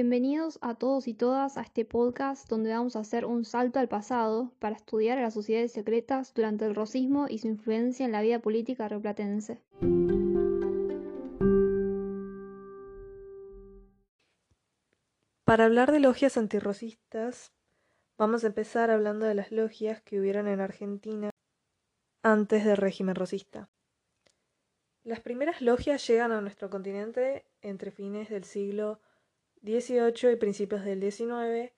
Bienvenidos a todos y todas a este podcast donde vamos a hacer un salto al pasado para estudiar a las sociedades secretas durante el rosismo y su influencia en la vida política replatense. Para hablar de logias antirrosistas, vamos a empezar hablando de las logias que hubieron en Argentina antes del régimen rosista. Las primeras logias llegan a nuestro continente entre fines del siglo XVIII y principios del XIX,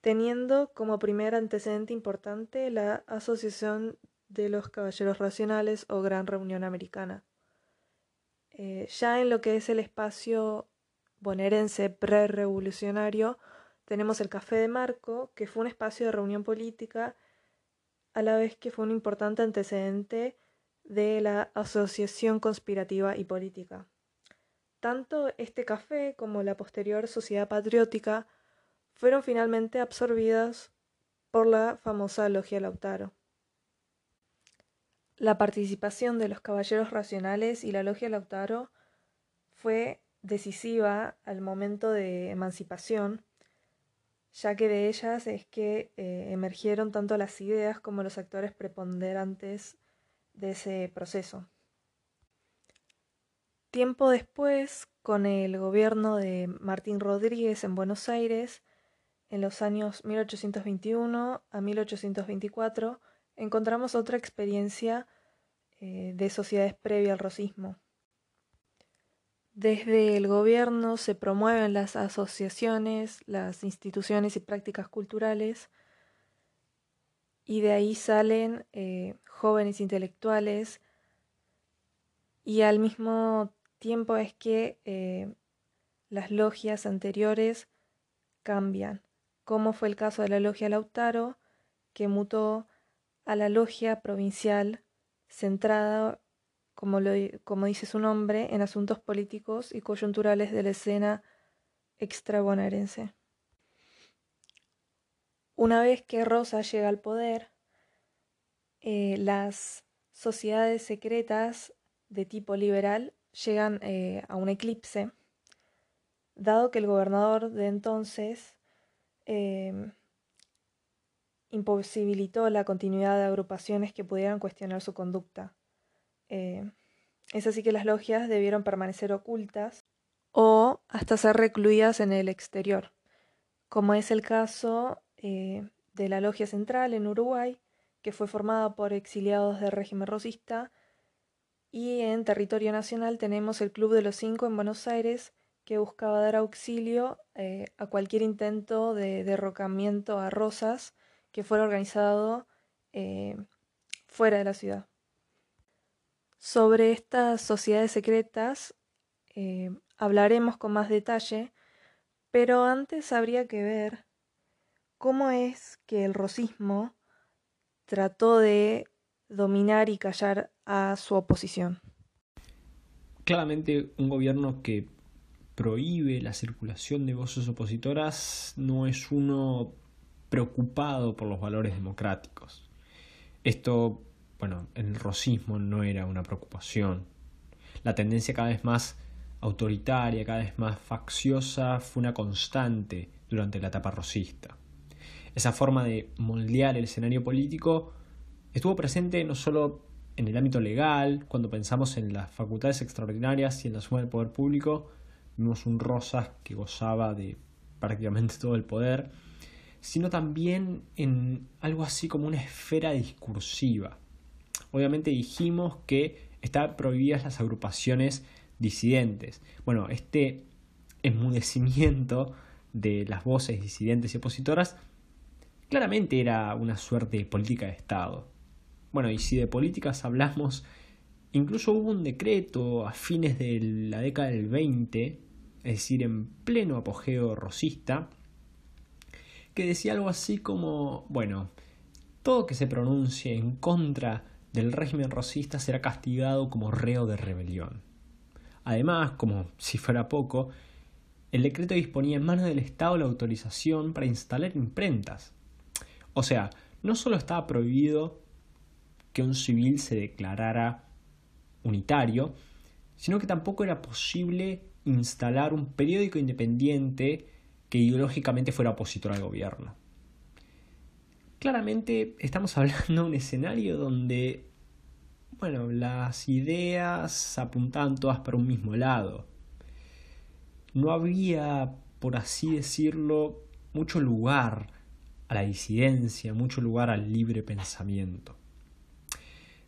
teniendo como primer antecedente importante la Asociación de los Caballeros Racionales o Gran Reunión Americana. Eh, ya en lo que es el espacio bonaerense pre-revolucionario, tenemos el Café de Marco, que fue un espacio de reunión política, a la vez que fue un importante antecedente de la asociación conspirativa y política. Tanto este café como la posterior Sociedad Patriótica fueron finalmente absorbidas por la famosa Logia Lautaro. La participación de los Caballeros Racionales y la Logia Lautaro fue decisiva al momento de emancipación, ya que de ellas es que eh, emergieron tanto las ideas como los actores preponderantes de ese proceso. Tiempo después, con el gobierno de Martín Rodríguez en Buenos Aires, en los años 1821 a 1824, encontramos otra experiencia eh, de sociedades previa al rosismo. Desde el gobierno se promueven las asociaciones, las instituciones y prácticas culturales, y de ahí salen eh, jóvenes intelectuales, y al mismo tiempo es que eh, las logias anteriores cambian, como fue el caso de la logia Lautaro, que mutó a la logia provincial centrada como, dice su nombre, en asuntos políticos y coyunturales de la escena extrabonaerense. Una vez que Rosa llega al poder, eh, las sociedades secretas de tipo liberal llegan eh, a un eclipse, dado que el gobernador de entonces em, imposibilitó la continuidad de agrupaciones que pudieran cuestionar su conducta. Eh, es así que las logias debieron permanecer ocultas o hasta ser recluidas en el exterior, como es el caso eh, de la Logia Central en Uruguay, que fue formada por exiliados del régimen rosista, y en territorio nacional tenemos el Club de los Cinco en Buenos Aires, que buscaba dar auxilio eh, a cualquier intento de derrocamiento a Rosas que fuera organizado fuera de la ciudad. Sobre estas sociedades secretas eh, hablaremos con más detalle, pero antes habría que ver cómo es que el rosismo trató de dominar y callar a su oposición. Claramente un gobierno que prohíbe la circulación de voces opositoras no es uno preocupado por los valores democráticos. Esto bueno, el rosismo no era una preocupación. La tendencia cada vez más autoritaria, cada vez más facciosa, fue una constante durante la etapa rosista. Esa forma de moldear el escenario político estuvo presente no solo en el ámbito legal, cuando pensamos en las facultades extraordinarias y en la suma del poder público, vimos un Rosas que gozaba de prácticamente todo el poder, sino también en algo así como una esfera discursiva obviamente dijimos que estaban prohibidas las agrupaciones disidentes. Bueno, este enmudecimiento de las voces disidentes y opositoras claramente era una suerte de política de Estado. Bueno, y si de políticas hablamos, incluso hubo un decreto a fines de la década del 20, es decir, en pleno apogeo rosista, que decía algo así como, bueno, todo que se pronuncie en contra del régimen rosista será castigado como reo de rebelión. Además, como si fuera poco, el decreto disponía en manos del Estado la autorización para instalar imprentas. O sea, no solo estaba prohibido que un civil se declarara unitario, sino que tampoco era posible instalar un periódico independiente que ideológicamente fuera opositor al gobierno. Claramente estamos hablando de un escenario donde, bueno, las ideas apuntaban todas para un mismo lado. No había, por así decirlo, mucho lugar a la disidencia, mucho lugar al libre pensamiento.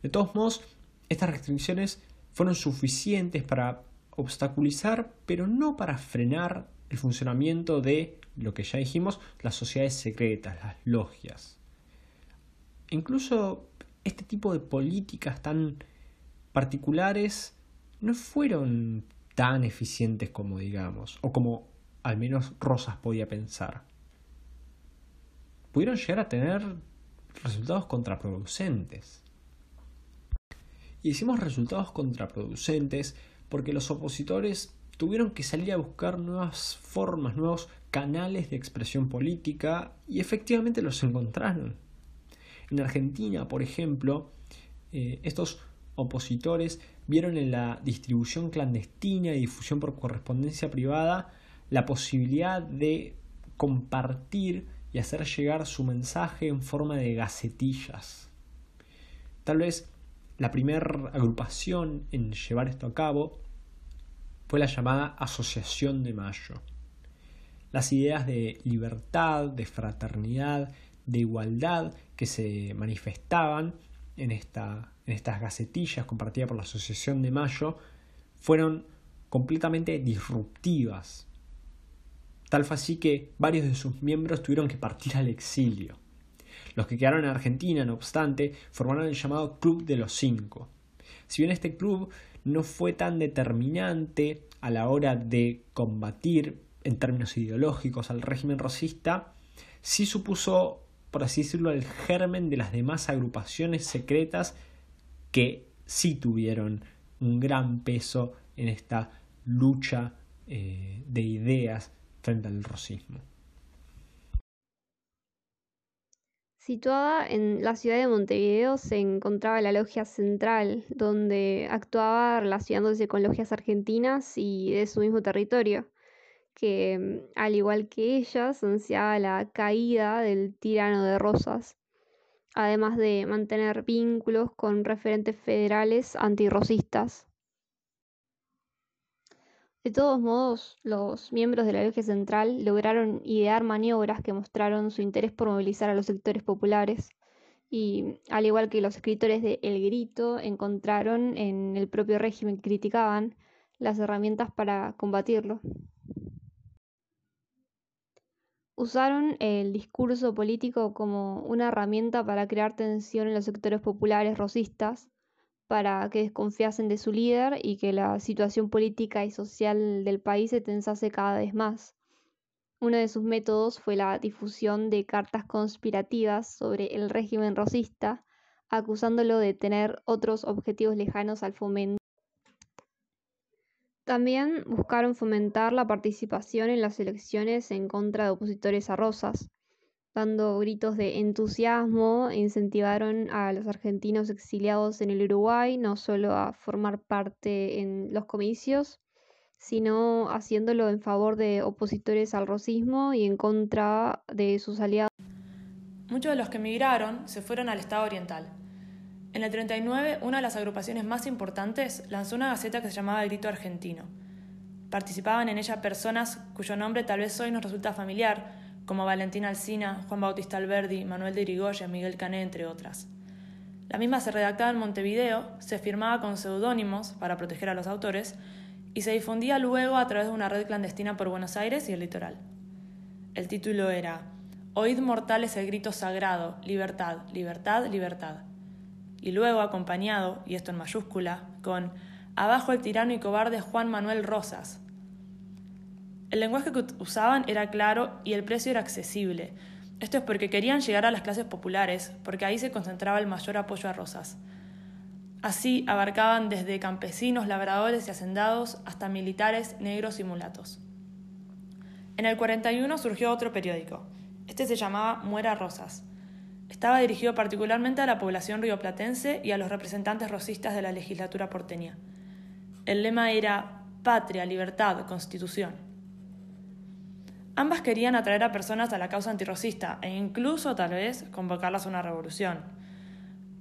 De todos modos, estas restricciones fueron suficientes para obstaculizar, pero no para frenar el funcionamiento de lo que ya dijimos, las sociedades secretas, las logias. Incluso este tipo de políticas tan particulares no fueron tan eficientes como digamos, o como al menos Rosas podía pensar. Pudieron llegar a tener resultados contraproducentes. Y decimos resultados contraproducentes porque los opositores tuvieron que salir a buscar nuevas formas, nuevos canales de expresión política y efectivamente los encontraron. En Argentina, por ejemplo, eh, estos opositores vieron en la distribución clandestina y difusión por correspondencia privada la posibilidad de compartir y hacer llegar su mensaje en forma de gacetillas. Tal vez la primera agrupación en llevar esto a cabo fue la llamada Asociación de Mayo. Las ideas de libertad, de fraternidad, de igualdad que se manifestaban en, esta, en estas gacetillas compartidas por la Asociación de Mayo fueron completamente disruptivas. Tal fue así que varios de sus miembros tuvieron que partir al exilio. Los que quedaron en Argentina, no obstante, formaron el llamado Club de los Cinco. Si bien este club no fue tan determinante a la hora de combatir en términos ideológicos al régimen rosista, sí supuso, por así decirlo, el germen de las demás agrupaciones secretas que sí tuvieron un gran peso en esta lucha eh, de ideas frente al rosismo. Situada en la ciudad de Montevideo se encontraba la logia central, donde actuaba relacionándose con logias argentinas y de su mismo territorio, que mm, al igual que ellas ansiaba la caída del tirano de Rosas, además de mantener vínculos con referentes federales antirrosistas. De todos modos, los miembros de la Logia Central lograron idear maniobras que mostraron su interés por movilizar a los sectores populares y, al igual que los escritores de El Grito, encontraron en el propio régimen que criticaban las herramientas para combatirlo. Usaron el discurso político como una herramienta para crear tensión en los sectores populares rosistas para que desconfiasen de su líder y que la situación política y social del país se tensase cada vez más. Uno de sus métodos fue la difusión de cartas conspirativas sobre el régimen rosista, acusándolo de tener otros objetivos lejanos al fomento. También buscaron fomentar la participación en las elecciones en contra de opositores a Rosas, dando gritos de entusiasmo, incentivaron a los argentinos exiliados en el Uruguay no solo a formar parte en los comicios, sino haciéndolo en favor de opositores al racismo y en contra de sus aliados. Muchos de los que emigraron se fueron al Estado Oriental. En el 39, una de las agrupaciones más importantes lanzó una gaceta que se llamaba Grito Argentino. Participaban en ella personas cuyo nombre tal vez hoy nos resulta familiar, como Valentín Alsina, Juan Bautista Alberdi, Manuel de Irigoyen, Miguel Cané, entre otras. La misma se redactaba en Montevideo, se firmaba con seudónimos para proteger a los autores y se difundía luego a través de una red clandestina por Buenos Aires y el litoral. El título era Oíd mortales el grito sagrado, libertad, libertad, libertad. Y luego acompañado, y esto en mayúscula, con Abajo el tirano y cobarde Juan Manuel Rosas, el lenguaje que usaban era claro y el precio era accesible. Esto es porque querían llegar a las clases populares, porque ahí se concentraba el mayor apoyo a Rosas. Así abarcaban desde campesinos, labradores y hacendados hasta militares, negros y mulatos. En el 41 surgió otro periódico. Este se llamaba Muera Rosas. Estaba dirigido particularmente a la población rioplatense y a los representantes rosistas de la legislatura porteña. El lema era patria, libertad, constitución. Ambas querían atraer a personas a la causa antirrocista e incluso tal vez convocarlas a una revolución.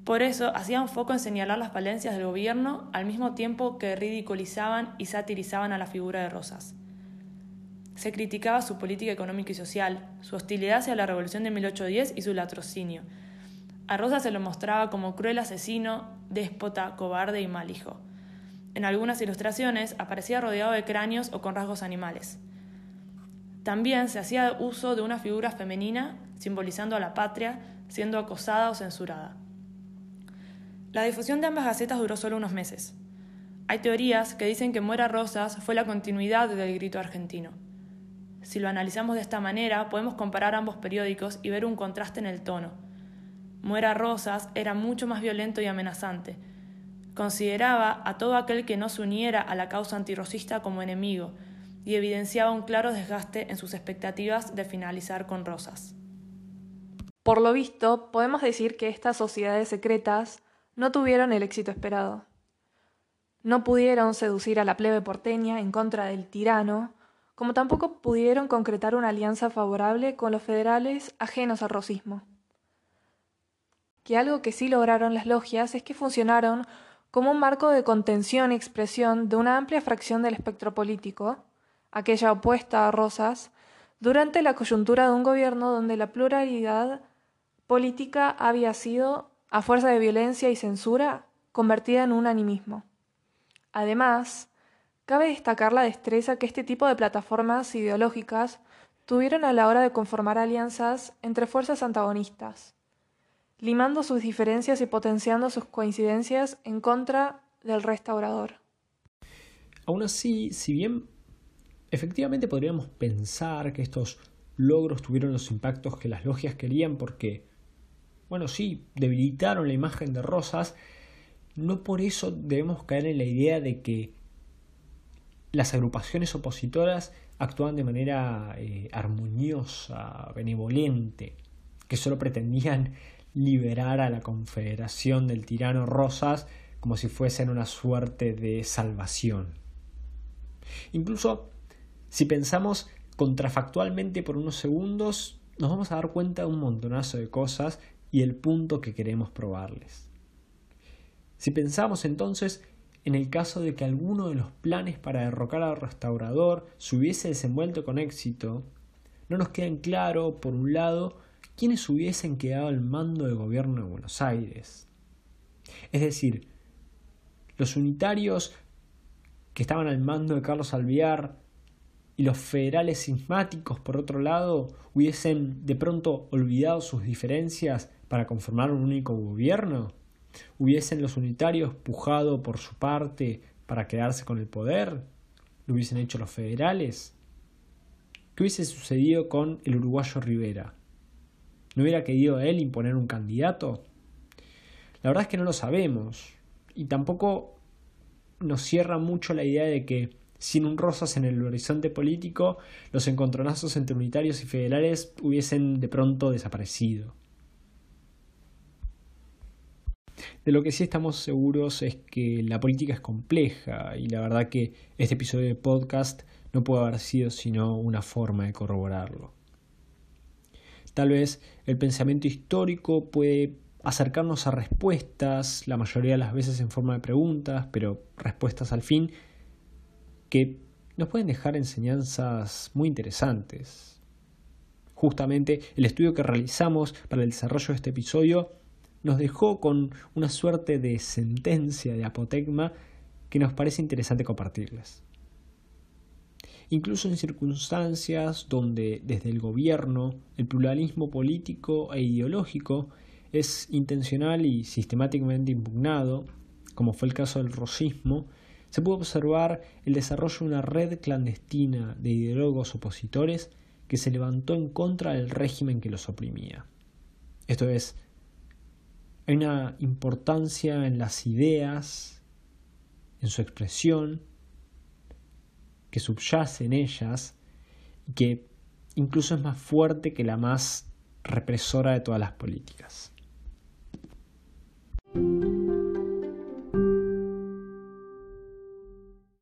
Por eso hacían foco en señalar las falencias del gobierno al mismo tiempo que ridiculizaban y satirizaban a la figura de Rosas. Se criticaba su política económica y social, su hostilidad hacia la revolución de 1810 y su latrocinio. A Rosas se lo mostraba como cruel asesino, déspota, cobarde y mal hijo. En algunas ilustraciones aparecía rodeado de cráneos o con rasgos animales. También se hacía uso de una figura femenina simbolizando a la patria, siendo acosada o censurada. La difusión de ambas gacetas duró solo unos meses. Hay teorías que dicen que Muera Rosas fue la continuidad del grito argentino. Si lo analizamos de esta manera, podemos comparar ambos periódicos y ver un contraste en el tono. Muera Rosas era mucho más violento y amenazante. Consideraba a todo aquel que no se uniera a la causa antirrosista como enemigo y evidenciaba un claro desgaste en sus expectativas de finalizar con Rosas. Por lo visto, podemos decir que estas sociedades secretas no tuvieron el éxito esperado. No pudieron seducir a la plebe porteña en contra del tirano, como tampoco pudieron concretar una alianza favorable con los federales ajenos al rosismo. Que algo que sí lograron las logias es que funcionaron como un marco de contención y expresión de una amplia fracción del espectro político, aquella opuesta a Rosas, durante la coyuntura de un gobierno donde la pluralidad política había sido a fuerza de violencia y censura, convertida en un animismo. Además, cabe destacar la destreza que este tipo de plataformas ideológicas tuvieron a la hora de conformar alianzas entre fuerzas antagonistas, limando sus diferencias y potenciando sus coincidencias en contra del restaurador. Aún así, si bien efectivamente podríamos pensar que estos logros tuvieron los impactos que las logias querían porque bueno, sí, debilitaron la imagen de Rosas, no por eso debemos caer en la idea de que las agrupaciones opositoras actúan de manera eh, armoniosa, benevolente, que solo pretendían liberar a la confederación del tirano Rosas como si fuesen una suerte de salvación. Incluso si pensamos contrafactualmente por unos segundos, nos vamos a dar cuenta de un montonazo de cosas y el punto que queremos probarles. Si pensamos entonces en el caso de que alguno de los planes para derrocar al restaurador se hubiese desenvuelto con éxito, no nos queda claro, por un lado, quiénes hubiesen quedado al mando del gobierno de Buenos Aires. Es decir, los unitarios que estaban al mando de Carlos Alvear y los federales sismáticos, por otro lado, hubiesen de pronto olvidado sus diferencias para conformar un único gobierno? ¿Hubiesen los unitarios pujado por su parte para quedarse con el poder? ¿Lo hubiesen hecho los federales? ¿Qué hubiese sucedido con el uruguayo Rivera? ¿No hubiera querido él imponer un candidato? La verdad es que no lo sabemos y tampoco nos cierra mucho la idea de que sin un Rosas en el horizonte político, los encontronazos entre unitarios y federales hubiesen de pronto desaparecido. De lo que sí estamos seguros es que la política es compleja y la verdad que este episodio de podcast no puede haber sido sino una forma de corroborarlo. Tal vez el pensamiento histórico puede acercarnos a respuestas, la mayoría de las veces en forma de preguntas, pero respuestas al fin, que nos pueden dejar enseñanzas muy interesantes. Justamente el estudio que realizamos para el desarrollo de este episodio nos dejó con una suerte de sentencia de apotegma que nos parece interesante compartirles. Incluso en circunstancias donde desde el gobierno el pluralismo político e ideológico es intencional y sistemáticamente impugnado, como fue el caso del rosismo, se puede observar el desarrollo de una red clandestina de ideólogos opositores que se levantó en contra del régimen que los oprimía. Esto es, hay una importancia en las ideas, en su expresión, que subyace en ellas y que incluso es más fuerte que la más represora de todas las políticas.